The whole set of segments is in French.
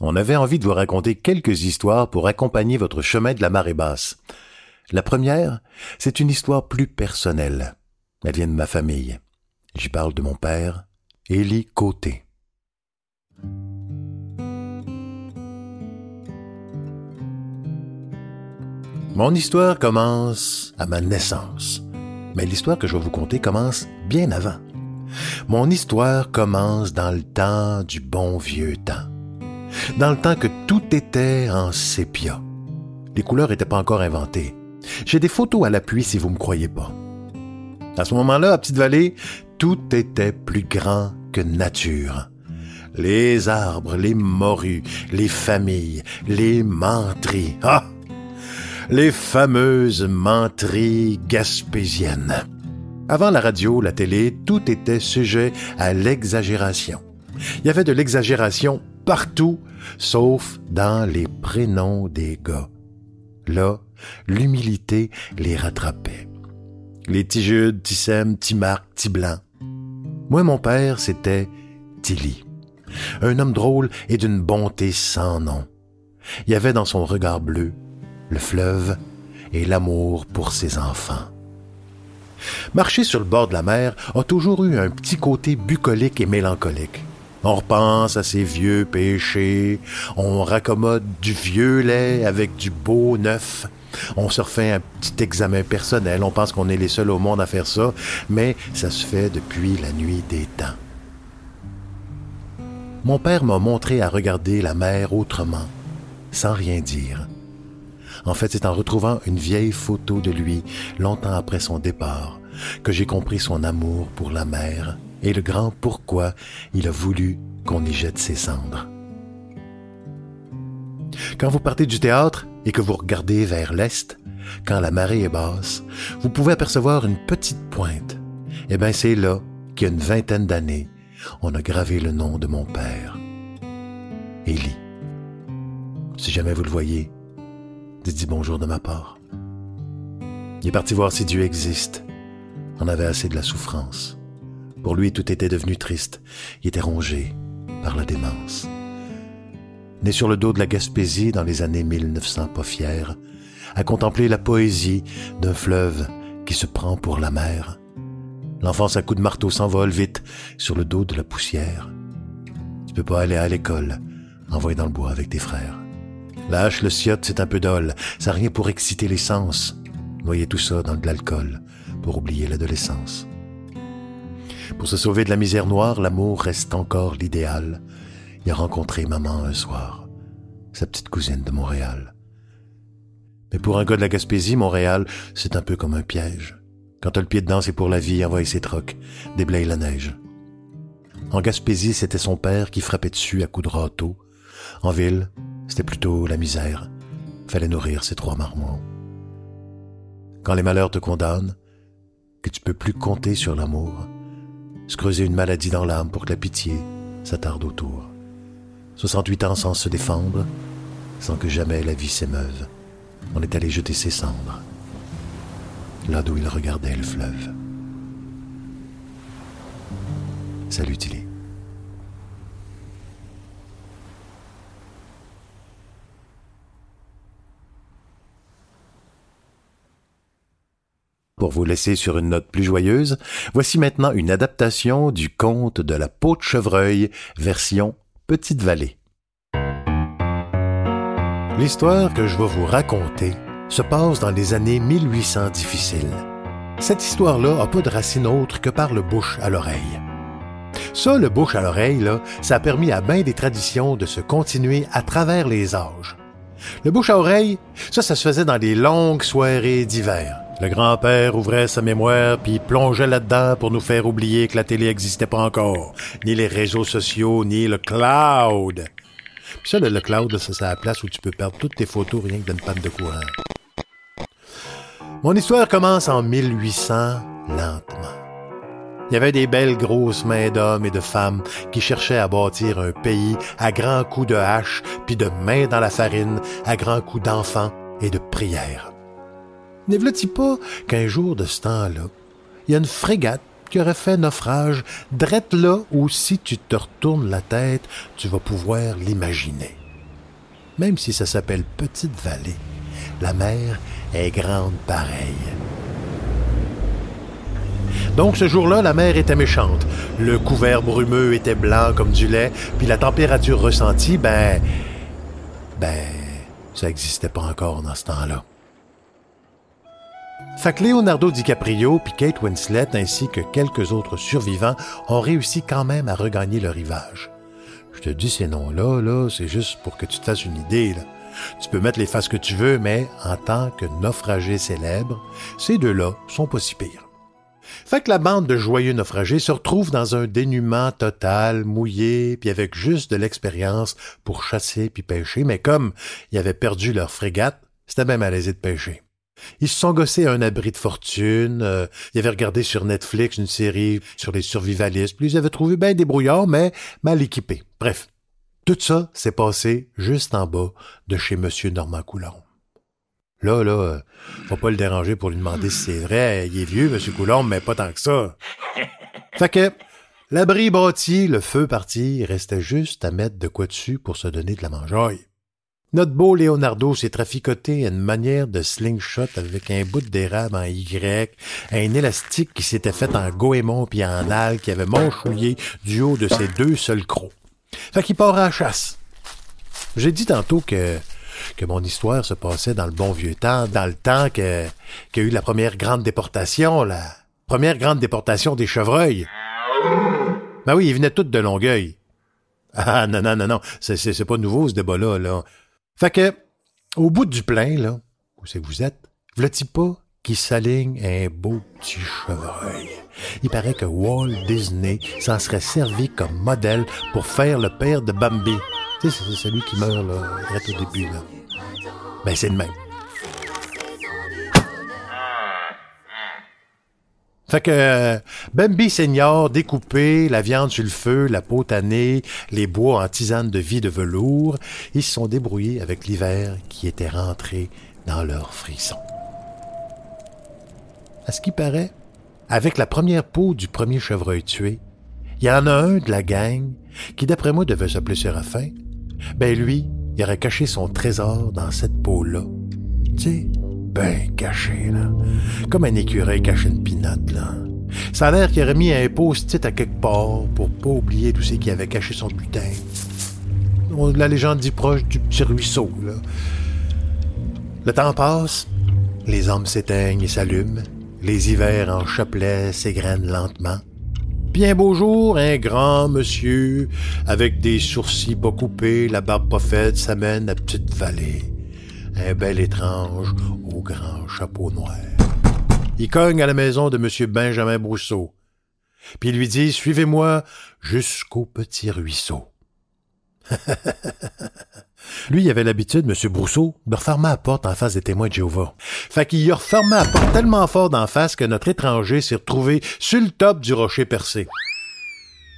on avait envie de vous raconter quelques histoires pour accompagner votre chemin de la marée basse. La première, c'est une histoire plus personnelle. Elle vient de ma famille. J'y parle de mon père, Élie Côté. Mon histoire commence à ma naissance. Mais l'histoire que je vais vous conter commence bien avant. Mon histoire commence dans le temps du bon vieux. Dans le temps que tout était en sépia. Les couleurs n'étaient pas encore inventées. J'ai des photos à l'appui si vous me croyez pas. À ce moment-là, à Petite-Vallée, tout était plus grand que nature. Les arbres, les morues, les familles, les menteries. Ah! Les fameuses menteries gaspésiennes. Avant la radio, la télé, tout était sujet à l'exagération. Il y avait de l'exagération partout, sauf dans les prénoms des gars. Là, l'humilité les rattrapait. Les petits Judes, petits Sem, petits Marc, petits Blanc. Moi, mon père, c'était Tilly. Un homme drôle et d'une bonté sans nom. Il y avait dans son regard bleu le fleuve et l'amour pour ses enfants. Marcher sur le bord de la mer a toujours eu un petit côté bucolique et mélancolique. On repense à ses vieux péchés, on raccommode du vieux lait avec du beau neuf, on se refait un petit examen personnel, on pense qu'on est les seuls au monde à faire ça, mais ça se fait depuis la nuit des temps. Mon père m'a montré à regarder la mer autrement, sans rien dire. En fait, c'est en retrouvant une vieille photo de lui, longtemps après son départ, que j'ai compris son amour pour la mer et le grand pourquoi il a voulu qu'on y jette ses cendres. Quand vous partez du théâtre et que vous regardez vers l'est, quand la marée est basse, vous pouvez apercevoir une petite pointe. Eh bien, c'est là qu'il y a une vingtaine d'années, on a gravé le nom de mon père. Élie. Si jamais vous le voyez, dites-y bonjour de ma part. Il est parti voir si Dieu existe. On avait assez de la souffrance. Pour lui, tout était devenu triste. Il était rongé par la démence. Né sur le dos de la Gaspésie dans les années 1900 pas fier, à contempler la poésie d'un fleuve qui se prend pour la mer. L'enfance à coups de marteau s'envole vite sur le dos de la poussière. Tu peux pas aller à l'école, envoyé dans le bois avec tes frères. Lâche le ciotte, c'est un peu dole. Ça rien pour exciter les sens. Noyer tout ça dans de l'alcool pour oublier l'adolescence. Pour se sauver de la misère noire, l'amour reste encore l'idéal. Il a rencontré maman un soir, sa petite cousine de Montréal. Mais pour un gars de la Gaspésie, Montréal, c'est un peu comme un piège. Quand t'as le pied dedans, c'est pour la vie, envoyer ses trocs, déblayer la neige. En Gaspésie, c'était son père qui frappait dessus à coups de râteau. En ville, c'était plutôt la misère. Fallait nourrir ces trois marmots. Quand les malheurs te condamnent, que tu peux plus compter sur l'amour, se creuser une maladie dans l'âme pour que la pitié s'attarde autour. 68 ans sans se défendre, sans que jamais la vie s'émeuve. On est allé jeter ses cendres, là d'où il regardait le fleuve. Salut Tilly. Pour vous laisser sur une note plus joyeuse, voici maintenant une adaptation du conte de la peau de chevreuil, version Petite Vallée. L'histoire que je vais vous raconter se passe dans les années 1800 difficiles. Cette histoire-là a pas de racine autre que par le bouche à l'oreille. Ça, le bouche à l'oreille, ça a permis à bien des traditions de se continuer à travers les âges. Le bouche à oreille, ça, ça se faisait dans les longues soirées d'hiver. Le grand-père ouvrait sa mémoire puis plongeait là-dedans pour nous faire oublier que la télé n'existait pas encore, ni les réseaux sociaux, ni le cloud. Puis ça, le, cloud, c'est la place où tu peux perdre toutes tes photos rien que d'une panne de courant. Mon histoire commence en 1800, lentement. Il y avait des belles grosses mains d'hommes et de femmes qui cherchaient à bâtir un pays à grands coups de hache, puis de mains dans la farine, à grands coups d'enfants et de prières. N'est-ce pas qu'un jour de ce temps-là, il y a une frégate qui aurait fait naufrage drette là où si tu te retournes la tête, tu vas pouvoir l'imaginer. même si ça s'appelle Petite Vallée, la mer est grande pareille. Donc ce jour-là, la mer était méchante. Le couvert brumeux était blanc comme du lait, puis la température ressentie, ben... Ben... Ça n'existait pas encore dans ce temps-là. Fait que Leonardo DiCaprio puis Kate Winslet ainsi que quelques autres survivants ont réussi quand même à regagner le rivage. Je te dis ces noms-là, là, c'est juste pour que tu te fasses une idée. Là. Tu peux mettre les faces que tu veux, mais en tant que naufragés célèbres, ces deux-là sont pas si pires. Fait que la bande de joyeux naufragés se retrouve dans un dénuement total, mouillé, puis avec juste de l'expérience pour chasser puis pêcher, mais comme ils avaient perdu leur frégate, c'était même malaisé de pêcher. Ils se sont gossés à un abri de fortune, euh, ils avaient regardé sur Netflix une série sur les survivalistes, puis ils avaient trouvé bien débrouillards, mais mal équipés. Bref, tout ça s'est passé juste en bas de chez M. Normand Coulomb. Là, là, euh, faut pas le déranger pour lui demander si c'est vrai. Il est vieux, M. Coulomb, mais pas tant que ça. Fait que, l'abri bâti, le feu parti, il restait juste à mettre de quoi dessus pour se donner de la mangeaille. Notre beau Leonardo s'est traficoté à une manière de slingshot avec un bout d'érable en Y, un élastique qui s'était fait en goémon puis en al qui avait manchouillé du haut de ses deux seuls crocs. Fait qu'il part à la chasse. J'ai dit tantôt que, que mon histoire se passait dans le bon vieux temps, dans le temps que, qu'il y a eu la première grande déportation, la première grande déportation des chevreuils. Ben oui, ils venaient tous de Longueuil. Ah non, non, non, non, c'est, c'est, pas nouveau ce débat-là, là. Fait que, au bout du plein, là, où c'est que vous êtes, v'là-t-il pas qui s'aligne un beau petit chevreuil? Il paraît que Walt Disney s'en serait servi comme modèle pour faire le père de Bambi. Tu sais, c'est celui qui meurt, là, au début, là. Ben, c'est le même. Fait que Bambi Senior découpé, la viande sur le feu, la peau tannée, les bois en tisane de vie de velours, ils se sont débrouillés avec l'hiver qui était rentré dans leur frisson. À ce qui paraît, avec la première peau du premier chevreuil tué, il y en a un de la gang qui, d'après moi, devait s'appeler Séraphin. Ben lui, il aurait caché son trésor dans cette peau-là. Tu ben caché, là. Comme un écureuil cache une pinotte, là. Ça a l'air qu'il aurait mis un post-it à quelque part pour pas oublier tout ce qui avait caché son butin. La légende dit proche du petit ruisseau, là. Le temps passe, les hommes s'éteignent et s'allument, les hivers en chapelet s'égrènent lentement. Bien beau jour, un grand monsieur, avec des sourcils pas coupés, la barbe pas faite, s'amène à Petite Vallée un bel étrange au grand chapeau noir. Il cogne à la maison de M. Benjamin Brousseau, puis il lui dit Suivez-moi jusqu'au petit ruisseau. Lui, il avait l'habitude, M. Brousseau, de refermer la porte en face des témoins de Jéhovah. Fait qu'il a refermé la porte tellement fort d'en face que notre étranger s'est retrouvé sur le top du rocher percé.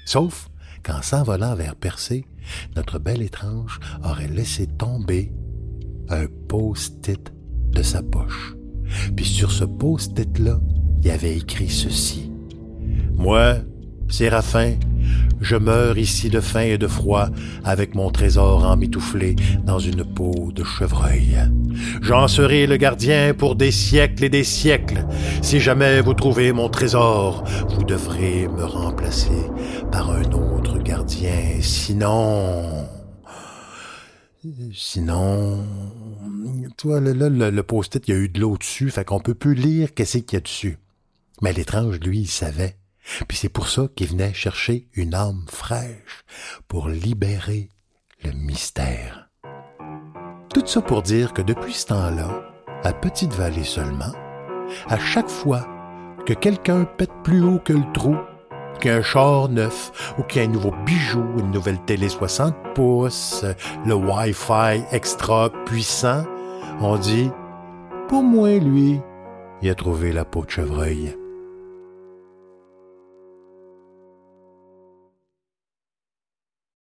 Sauf qu'en s'envolant vers Percé, notre bel étrange aurait laissé tomber un post-it de sa poche. Puis sur ce post-it-là, il avait écrit ceci. Moi, Séraphin, je meurs ici de faim et de froid avec mon trésor emmitouflé dans une peau de chevreuil. J'en serai le gardien pour des siècles et des siècles. Si jamais vous trouvez mon trésor, vous devrez me remplacer par un autre gardien. Sinon... Sinon, toi, là, le, post-it, il y a eu de l'eau dessus, fait qu'on peut plus lire qu'est-ce qu'il y a dessus. Mais l'étrange, lui, il savait. Puis c'est pour ça qu'il venait chercher une âme fraîche pour libérer le mystère. Tout ça pour dire que depuis ce temps-là, à Petite Vallée seulement, à chaque fois que quelqu'un pète plus haut que le trou, qu'un char neuf ou qu'il y a un nouveau bijou, une nouvelle télé 60 pouces, le Wi-Fi extra puissant, on dit, pour moi, lui, il a trouvé la peau de chevreuil.